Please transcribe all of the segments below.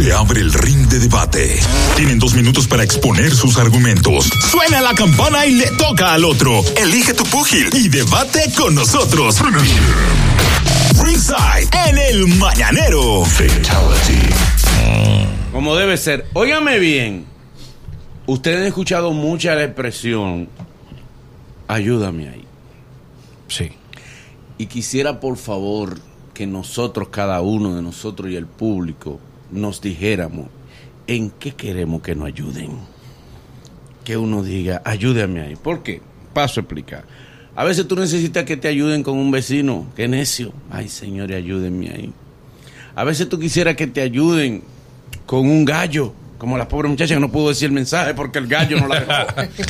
Se abre el ring de debate. Tienen dos minutos para exponer sus argumentos. Suena la campana y le toca al otro. Elige tu púgil y debate con nosotros. Ringside en el mañanero. Como debe ser. Óigame bien. Ustedes han escuchado mucha la expresión. Ayúdame ahí. Sí. Y quisiera, por favor, que nosotros, cada uno de nosotros y el público, nos dijéramos en qué queremos que nos ayuden. Que uno diga, ayúdame ahí. ¿Por qué? Paso a explicar. A veces tú necesitas que te ayuden con un vecino, que necio. Ay, señores, ayúdenme ahí. A veces tú quisieras que te ayuden con un gallo, como la pobre muchacha que no pudo decir el mensaje porque el gallo no la dejó.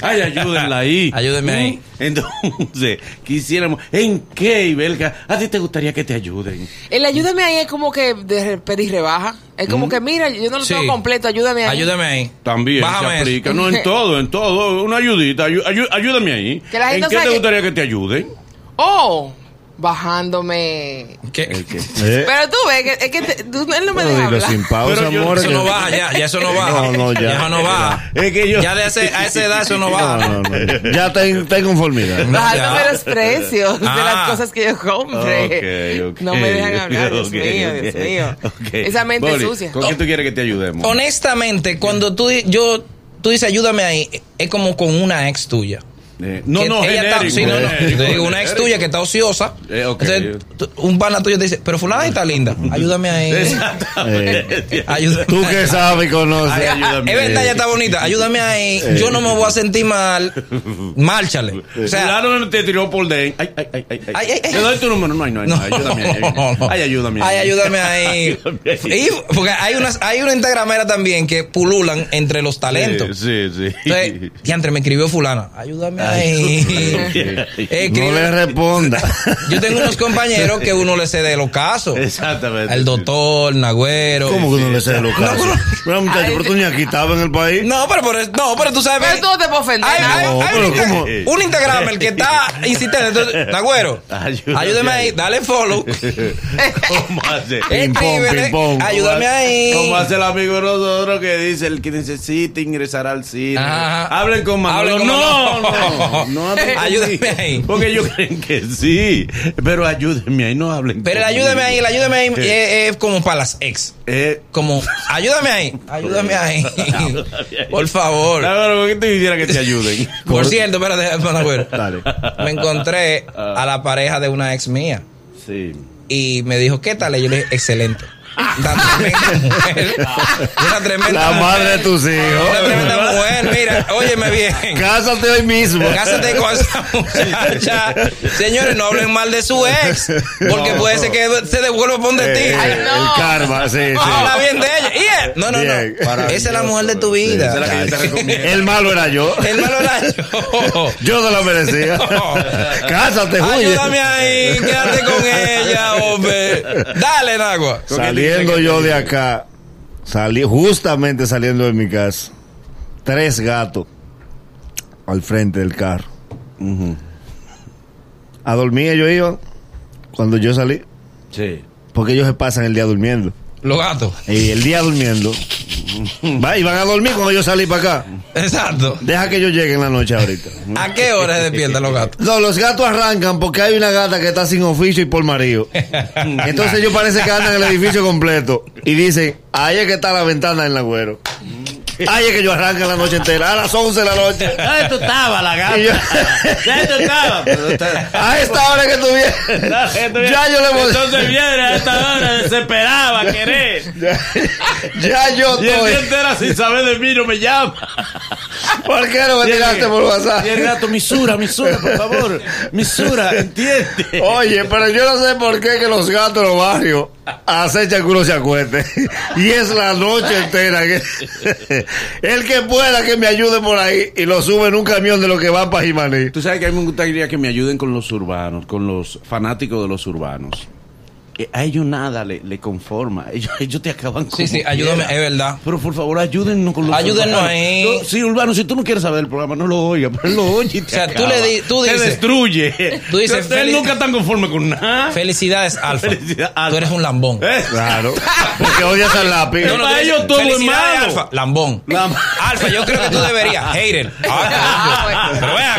Ay, ayúdenla ahí. Ayúdenme ahí. ¿Mm? Entonces, quisiéramos, ¿en qué, Ibelga? ¿A ti te gustaría que te ayuden? El ayúdame ahí es como que de pedir rebaja. Es como que, mira, yo no lo Sí. tengo completo, ayúdame ahí. Ayúdame ahí. También Bájame se eso. aplica. No, en todo, en todo. Una ayudita. ayu- ayu- ayúdame ahí. ¿En qué te que- gustaría que te ayuden? Oh, bajándome. ¿Qué? ¿Eh? Pero tú ves que, es que te- tú- él no me Pero deja hablar. sin pausa, Pero yo- amor. Eso que- no baja, ya, ya eso no baja. No, no, ya. eso no baja. Es que yo- Ya de ese, a esa edad eso no No, baja. no, no. Ya está en, está en conformidad. Bajándome ya. los precios de Ah. las cosas que yo compre. Ok, ok. No me dejan hablar, Dios mío, Dios mío. Esa mente Boli, sucia. ¿Con qué tú quieres que te ayudemos? Honestamente, cuando tú, yo, tú dices ayúdame ahí, es como con una ex tuya. Eh, no, no, está- genérico, sí, no, no. genérico, una ex tuya que está ociosa. Eh, ok. Entonces, un pana tuyo te dice, pero fulana está linda. Ayúdame ahí. Eh, Ayúdame tú que sabes y conoces. Ay, ayúdame. Es verdad, ya está bonita. Ayúdame ahí. Yo no me voy a sentir mal. Márchale. O sea, Claro, no te tiró por dentro. Ay, ay, ay, ay. Ay, ay, ay. Te doy tu número. No, ay, no, ay, no. Ayúdame ahí. Ay, ayúdame Ay, ahí. Ayúdame ahí. Y- porque hay unas, hay una instagramera también que pululan entre los talentos. Sí, sí. sí. Entonces, diantre, me escribió fulana. Ayúdame ahí. No le responda. Yo tengo unos compañeros que uno le cede los casos. Exactamente. El doctor, Nagüero. ¿Cómo que no le sé los No, casos? Pero muchacho, pero tú ni aquí estabas en el país. No, pero, por eso- no, pero tú sabes. Pero tú no te puedes ofender. Hay, No, pero un, Insta- ¿cómo? un Instagram el que está insistente. Entonces, Nagüero, Ayúdame ayúdame ahí, dale follow. ¿Cómo hace? Ping pong, ping pong. ayúdame ahí. Como hace el amigo de nosotros que dice el que necesita ingresar al cine. Ajá. Hablen con Manolo. Hablen con no, Manolo. no, no conmigo. ahí. Porque ellos creen que sí. Pero ayúdenme ahí, no hablen Pero el ayúdame ahí, el ayúdame ahí es, es como para las ex. Eh, Como, ayúdame ahí, ayúdame ahí. Por favor. Claro, ¿por qué te quisiera que te ayuden? Por cierto, espérate. Dale. Me encontré a la pareja de una ex mía. Sí. y me dijo, ¿qué tal? Y yo le dije, excelente. Una tremenda mujer. Una tremenda La madre de tus Una hijos. tremenda. Mira, óyeme bien. Cásate hoy mismo. Cásate con esa muchacha. Señores, no hablen mal de su ex. Porque No. puede ser que se devuelva por donde ti. Eh, Ay, el no. karma, sí, Habla sí. bien de ella. Y él- No, no, Bien. no. Esa es la mujer de tu vida. Esa es la que yo te recomiendo. El malo era yo. El malo era yo. Yo no la merecía. Cásate, huye. Ayúdame ahí, quédate con ella, hombre. Dale, Nagua. Saliendo yo de acá, salí justamente saliendo de mi casa, tres gatos al frente del carro. A dormir ellos iban cuando yo salí, Sí. porque ellos se pasan el día durmiendo. Los gatos. Y el día durmiendo, va, y van a dormir cuando yo salí para acá. Exacto. Deja que ellos lleguen en la noche ahorita. ¿A qué hora se despiertan los gatos? No, los gatos arrancan porque hay una gata que está sin oficio y por marido. Entonces ellos parece que andan en el edificio completo y dicen, ahí es que está la ventana en la güero. Ahí es que yo arranco la noche entera, a las 11 de la noche. ¿Dónde tú estabas, la gata? Yo- ¿Dónde tú estabas? Está- A esta hora que tú vienes, ya yo le voy Entonces viene a esta hora desesperaba querer. ya, ya yo Y el día estoy. entero sin saber de mí no me llama. ¿Por qué no me tiraste por WhatsApp? Y el gato, misura, misura, por favor. Misura, entiende. Oye, pero yo no sé por qué que los gatos de los barrios acechan que uno se acueste. Y es la noche entera. que- El que pueda que me ayude por ahí y lo sube en un camión de lo que va para Jimaní. Tú sabes que a mí me gustaría que me ayuden con los urbanos, con los fanáticos de los urbanos. Eh, a ellos nada le, le conforma. Ellos, ellos te acaban con. Sí, sí, ayúdame, es verdad. Pero por favor, ayúdennos con los Ayúdennos ahí. No, sí, Urbano, si tú no quieres saber del programa, no lo oigas, pero él lo oye y te O sea, tú acaba. le di- tú Te dices- destruye. tú dices, Él nunca está conforme con nada. Felicidades, Alfa. Felicidad, Alfa. Tú eres un lambón. Eh, Claro. Porque odias al lápiz. No, no, tú para ellos todo es malo. Alfa. Lambón. Lam- Alfa, yo creo que tú deberías. Hater. Ah,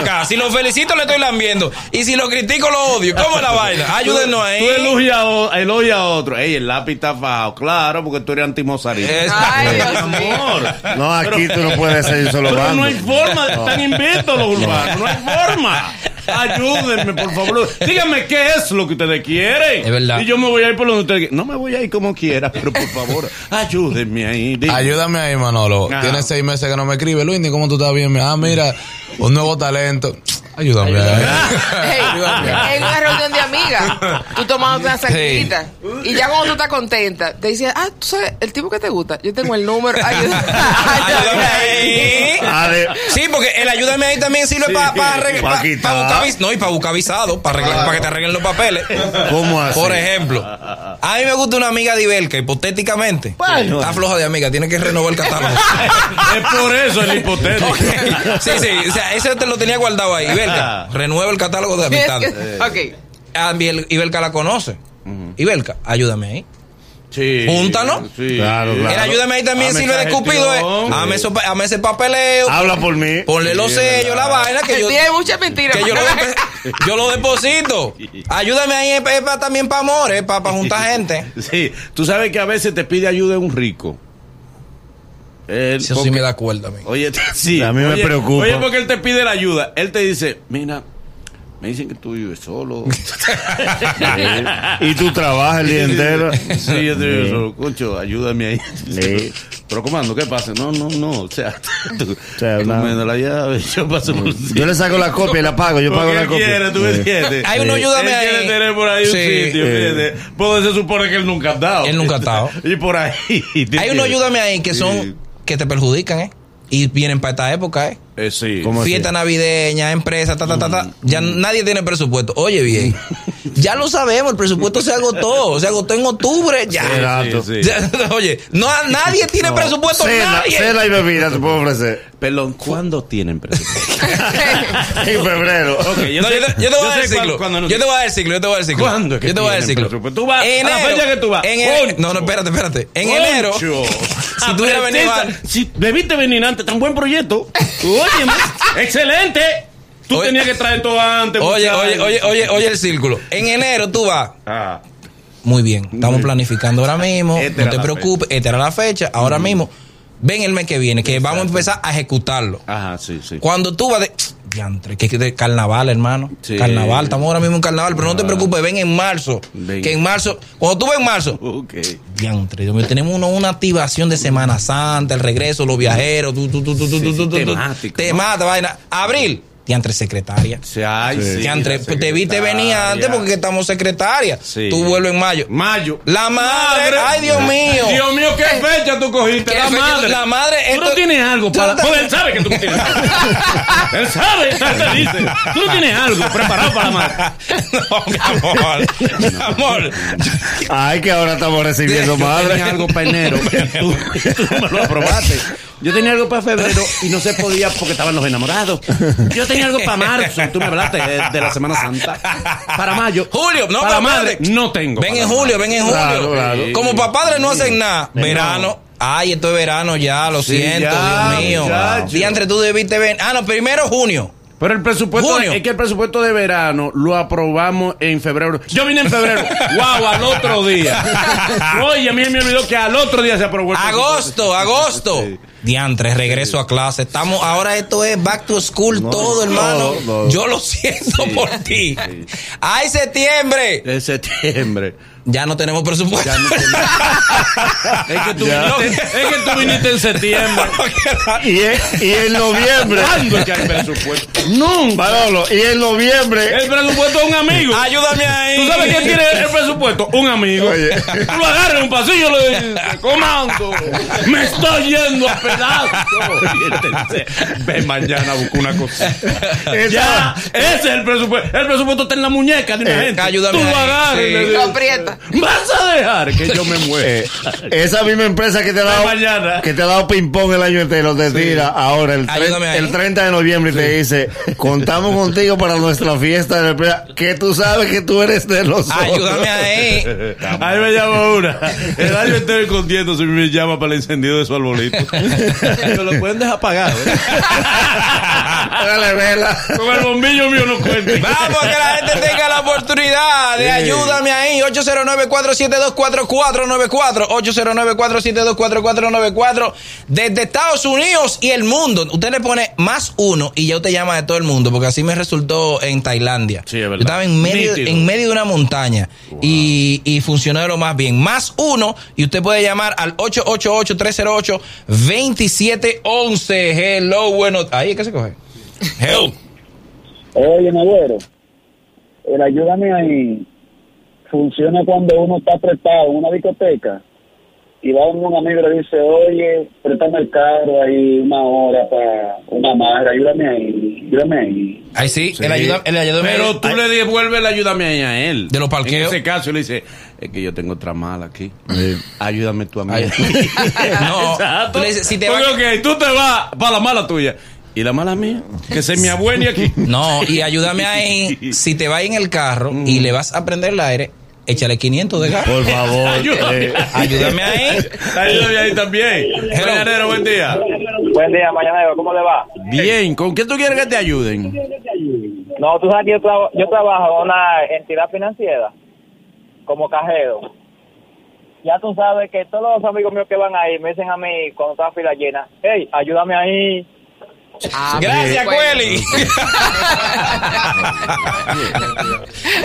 acá, si lo felicito le estoy lambiendo. Y si lo critico lo odio. ¿Cómo es la vaina? Ayúdenos ahí. Tú elogias a, elogias a otro. Ey, el lápiz está fajado. Claro, porque tú eres antimozarino. Es- Ay, Dios amor. No, aquí tú no puedes ser solo Pero bando. no hay forma, están inventos los urbanos, no hay forma. Ayúdenme, por favor. Díganme qué es lo que ustedes quieren. Es verdad. Y yo me voy a ir por donde ustedes quieren. No me voy a ir como quiera, pero por favor, ayúdenme ahí. díganme. Ayúdame ahí, Manolo. Ajá. Tienes seis meses que no me escribe. Luis, ¿cómo tú estás bien? Ah, mira, un nuevo talento. Ayúdame ahí. Hey, en una reunión de amigas, tú tomas una cervecita y ya cuando tú estás contenta, te dicen, ah, tú sabes, el tipo que te gusta, yo tengo el número, Ayúdame ahí. Ah, Sí, porque el ayúdame ahí también sirve para pa' vis- no, y para buscar visado, para que te arreglen los papeles. ¿Cómo así? Por ejemplo, a mí me gusta una amiga de Ibelca, hipotéticamente. Bueno. Está floja de amiga, tiene que renovar el catálogo. Es por eso el hipotético. Sí, sí, o sea, ese te lo tenía guardado ahí. Ibelca, renueva el catálogo de Es amistades. ok. Ibel- Ibelca la conoce. Ibelca, ayúdame ahí. Sí. Júntanos. Sí. Claro, claro. El ayúdame ahí también sirve de esa cupido. eh. eso- ese papeleo. Habla por mí. Ponle los Sí, sellos, la vaina que yo, Tiene muchas mentiras. que yo lo, yo lo deposito. Ayúdame ahí pa- es pa- también para amores, para juntar gente. Sí, tú sabes que a veces te pide ayuda un rico. Él- Eso sí me da cuerda a mí. Oye, sí. A mí me oye, preocupa. Oye, porque él te pide la ayuda. Él te dice, mira, me dicen que tú vives solo. Y tú trabajas el día entero. Sí, yo te vivo solo. Concho, ayúdame ahí. Sí. Pero comando, ¿qué pasa? No, no, no. O sea, tú, sea, tú una- me das la llave, yo paso por Yo le saco la copia y la pago. Yo pago la copia. quiere, tú me Sí. entiendes. Hay uno, Sí. ayúdame él ahí. quiere tener por ahí un Sí. sitio, Sí. fíjate. Pues se supone que él nunca ha dado. Él nunca ha dado. y por ahí. ¿te Hay uno, ayúdame ahí, que Sí. son, que te perjudican, ¿eh? Y vienen para esta época, ¿eh? Eh, sí. ¿Cómo así? Fiesta navideña, empresa, ta, ta, ta, ta. Ya Mm. nadie tiene presupuesto. Oye, bien. Ya lo sabemos, el presupuesto se agotó. Se agotó en octubre, ya. Exacto. Sí, sí. Oye, no, nadie tiene presupuesto, Cena, nadie. cena y bebida te puedo ofrecer. Pelón, ¿cuándo tienen presupuesto? En febrero. Ok, yo No, sé- yo te, yo te voy a no- yo te voy a dar el ciclo. Yo te voy a dar el ciclo. ¿Cuándo es que Yo te voy a dar el tienen ciclo. presupuesto? Tú vas- a la fecha que tú vas. En enero- no, no, espérate, espérate. En Concho. enero. Si tú hubieras venido Si debiste venir antes, tan buen proyecto. Oye, excelente. Tú Oye. tenías que traer todo antes. Oye, oye, oye, oye, oye el círculo. En enero tú vas. Ah, Muy bien. Estamos planificando ahora mismo. No te preocupes. Esta era la fecha. Ahora mismo. Ven el mes que viene, que vamos a empezar a ejecutarlo. Ajá, sí, sí. Cuando tú vas de. Diantre, que es de carnaval, hermano. Sí. Carnaval, estamos ahora mismo en carnaval, pero no te preocupes, ven en marzo. Ven. Que en marzo, cuando tú ves en marzo, Ok. diantre, Dios mío, tenemos uno- una activación de Semana Santa, el regreso, los viajeros, tú, tú, tú, tú, tú, Sí, tú, tú, tú, temático, te ¿no? mata, vaina. Abril, diantre, secretaria. Sí, ay, sí, Diantre, la pues, te viste venir antes porque estamos secretaria. Sí. Tú vuelves en mayo. Mayo. La madre, ay Dios mío. Dios mío, ¿qué fecha tú cogiste? ¿Qué La madre. La madre, Tú no esto- tienes algo para. te- Pues él sabe que tú no tienes algo. él sabe, él te dice. Tú no tienes algo preparado para la madre. no, mi amor. Mi amor. Ay, que ahora estamos recibiendo madre. tenía algo para enero. Tú, tú me lo aprobaste. Yo tenía algo para febrero y no se podía porque estaban los enamorados. Yo tenía algo para marzo. Tú me hablaste de, de la Semana Santa. Para mayo. Julio, no, para madre. No tengo. Ven en madre. julio, ven en julio. Claro, claro. Como para padres no hacen nada. No. Verano. Ay, esto es verano ya, lo Sí, siento, ya, Dios mío. muchacho. Diantre, tú debiste ver. Ah, no, primero junio. Pero el presupuesto, Junio. es que el presupuesto de verano lo aprobamos en febrero. Yo vine en febrero. wow, al otro día. Oye, a mí me olvidó que al otro día se aprobó el Agosto, agosto. Sí. Diantre, regreso a clase. Estamos, ahora esto es back to school todo, hermano. no, no. Yo lo siento por ti. sí. Ay, septiembre. De septiembre. Ya no tenemos presupuesto. Ya no Es que tú, Ya. viniste, es que tú viniste en septiembre. Y en, y en noviembre. ¿Cuándo es que hay presupuesto? Nunca. Y en noviembre. El presupuesto es un amigo. Ayúdame ahí. ¿Tú sabes quién tiene el presupuesto? Un amigo. Oye. Tú lo agarras en un pasillo y le dices, comando, me estoy yendo a Y te dice, Ve mañana a buscar una cosa. Ya, ese es el presupuesto. El presupuesto está en la muñeca de una Eh, gente. ayúdame Tú lo agarras y sí. Lo aprieta. Vas a dejar que yo me muera. Eh, esa misma empresa que te ha dado, mañana. que te ha dado ping-pong el año entero, te tira ahora el, el 30 de noviembre y te dice, contamos contigo para nuestra fiesta de la empresa, que tú sabes que tú eres de nosotros. Ayúdame ahí. Ahí me llama una. El año entero escondiendo si me llama para el encendido de su arbolito. Me lo pueden dejar pagar. ¿eh? Dale, vela. Con el bombillo mío no cuente. Vamos, que la gente tenga la oportunidad de Sí. ayúdame ahí. 809-472-4494. 809-472-4494. Desde Estados Unidos y el mundo. Usted le pone más uno y ya usted llama de todo el mundo. Porque así me resultó en Tailandia. Sí, es verdad. Yo estaba en medio, Nítido. en medio de una montaña y, y funcionó de lo más bien. Más uno y usted puede llamar al 888-308-2711. Hello, bueno. Ahí es que se coge. Hello. Oye, Nagüero, el ayúdame ahí funciona cuando uno está apretado en una discoteca y va un amigo y le dice, oye, préstame el carro ahí una hora para una madre, ayúdame ahí, ayúdame ahí. Ahí sí, el ayuda, el ayúdame Pero ahí. tú le devuelves el ayúdame ahí a él. De los parqueos. En ese caso le dice, es que yo tengo otra mala aquí. Ayúdame tú a mí. No, Exacto. tú le dices, si te va- ok, tú te vas para la mala tuya. ¿Y la mala mía? Que se me abuene aquí. No, y ayúdame ahí. Si te vas en el carro y le vas a prender el aire, échale 500 de gas. Por favor. Ayúdame. eh, Ayúdame ahí. Ayúdame ahí también. Mañanero, buen día. Buen día, Mañanero, ¿cómo le va? Bien, ¿con qué tú quieres que te ayuden? No, tú sabes que yo, traba- yo trabajo en una entidad financiera como cajero. Ya tú sabes que todos los amigos míos que van ahí me dicen a mí cuando está la fila llena, hey, ayúdame ahí. Ah, Gracias. Cueli.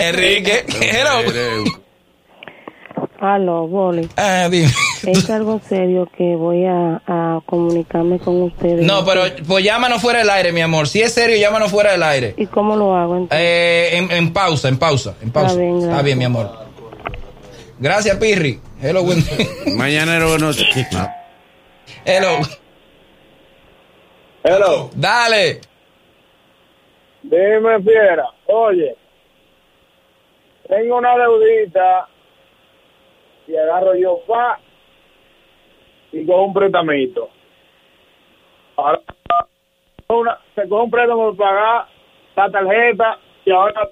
Enrique, hello. Aló, Boli. Ah, dime. Es algo serio que voy a, a comunicarme con ustedes. No, pero pues llámanos fuera del aire, mi amor. Si es serio, llámanos fuera del aire. ¿Y cómo lo hago entonces? Eh, en, en pausa, en pausa, en pausa. Está bien, gracias. Está bien, mi amor. Gracias, Pirri. Hello, buen Mañanero, buenos Hello. Hello. Dale. Dime, fiera. Oye, tengo una deudita y agarro yo pa y cojo un préstamo. Ahora, una, se coge un préstamo para pagar la tarjeta y ahora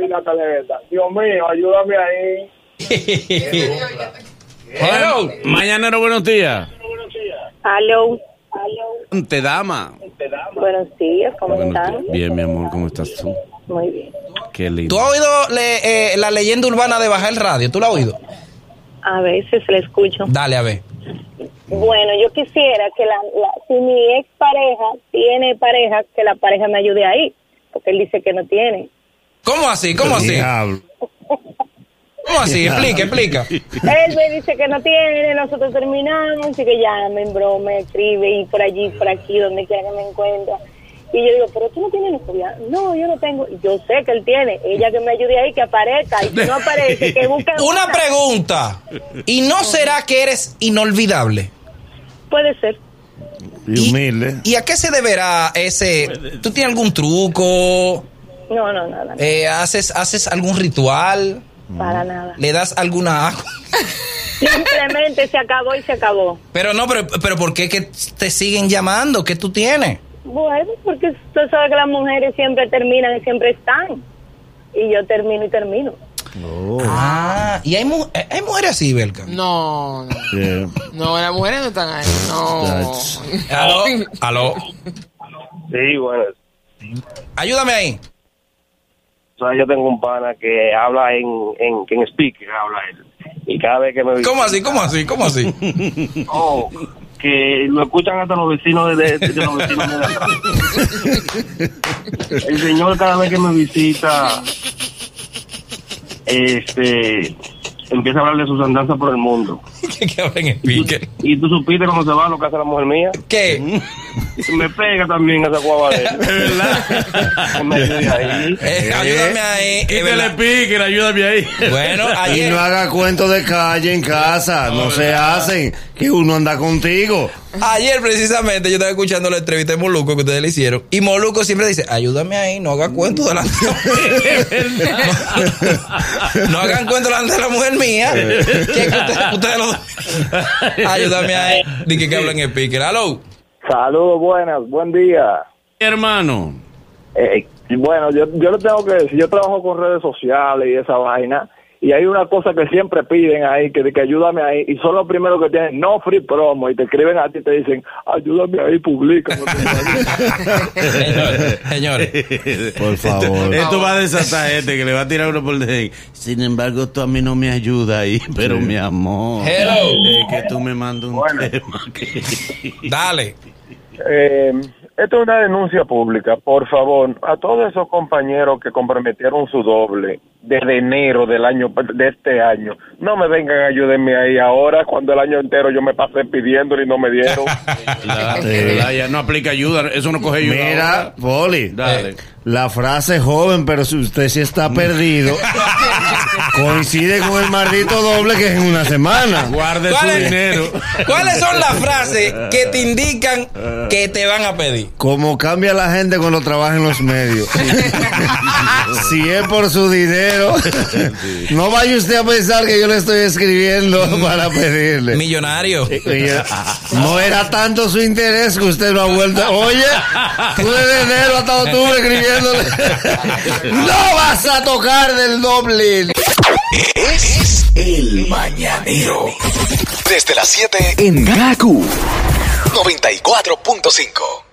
y la tarjeta. Dios mío, ayúdame ahí. Hello. Mañanero, buenos días. Aló. Te dama. Buenos días, ¿cómo Buenos están? días. Bien, mi amor, ¿cómo estás tú? Muy bien. Qué lindo. ¿Tú has oído le- eh, la leyenda urbana de bajar el radio? ¿Tú la has oído? A veces le escucho. Dale, a ver. Bueno, yo quisiera que la, la- si mi ex pareja tiene pareja, que la pareja me ayude ahí, porque él dice que no tiene. ¿Cómo así? ¿Cómo así? ¿Cómo así? Explica, explica. Él me dice que no tiene, nosotros terminamos y que broma, me escribe y por allí, por aquí, donde quiera que me encuentre. Y yo digo, pero tú no tienes novia. No, yo no tengo. Y Yo sé que él tiene. Ella que me ayude ahí, que aparezca. Y si no aparece, que busque Una otra. pregunta. ¿Y no será que eres inolvidable? Puede ser. Y humilde. ¿Y a qué se deberá ese? ¿Tú tienes algún truco? No, no, nada. Eh, ¿haces, ¿Haces algún ritual? Para nada. ¿Le das alguna agua? Simplemente se acabó y se acabó. Pero no, pero, pero ¿por qué que te siguen llamando? ¿Qué tú tienes? Bueno, porque usted sabe que las mujeres siempre terminan y siempre están. Y yo termino y termino. Ah, y hay, mu- hay mujeres así, Belka. No, no. Yeah. No, las mujeres no están ahí. No. Aló, aló. Sí, bueno. Ayúdame ahí. Sea, yo tengo un pana que habla en, en, en speaker, habla él. Y cada vez que me ¿Cómo así? ¿Cómo así? ¿Cómo así? Oh, que lo escuchan hasta los vecinos de, de- de los vecinos de atrás. El señor cada vez que me visita, este, empieza a hablar de sus andanzas por el mundo. ¿Qué que hablen en pique? Y tú supiste cómo se va a lo que hace la mujer mía. ¿Qué? Me pega también esa guava de él. Que me ayude ahí. Eh, ayúdame ahí. Quítale verdad. pique, ayúdame ahí. Bueno, Y ayer. no haga cuento de calle en casa, no se hacen, que uno anda contigo. Ayer precisamente yo estaba escuchando la entrevista de Moluco que ustedes le hicieron y Moluco siempre dice, ayúdame ahí, no haga cuento delante de no, no hagan cuento delante de la mujer mía. Que es que ustedes, ustedes lo- ayúdame ahí. Dije que hablan en speaker. Hello. Saludos, buenas, buen día. Hermano. Eh, bueno, yo, yo le tengo que decir, yo trabajo con redes sociales y esa vaina, y hay una cosa que siempre piden ahí, que, que ayúdame ahí, y son los primeros que tienen no free promo, y te escriben a ti y te dicen, ayúdame ahí, publica. Señores, señores. Por favor. Esto va a desatar gente que le va a tirar uno por el Sin embargo, tú a mí no me ayudas ahí, pero mi amor. Hello. Es que tú me mandas un tema que... Dale. Eh, esto es una denuncia pública. Por favor, a todos esos compañeros que comprometieron su doble desde enero del año de este año, no me vengan a ayudarme ahí ahora cuando el año entero yo me pasé pidiéndole y no me dieron. La- Sí. la- ya no aplica ayuda, eso no coge ayuda. Mira, ahora. Poli, Dale. la frase joven, pero si usted sí está perdido, coincide con el maldito doble que es en una semana. Guarde su ¿Cuál es- dinero. ¿Cuáles son las frases que te indican que te van a pedir? Como cambia la gente cuando trabaja en los medios. si es por su dinero, no vaya usted a pensar que yo le estoy escribiendo para pedirle. Millonario. Oye, No era tanto su interés que usted lo ha vuelto. Oye, tú desde enero hasta octubre escribiéndole. No vas a tocar del doble. Es el mañanero. Desde las 7 en Gaku 94.5.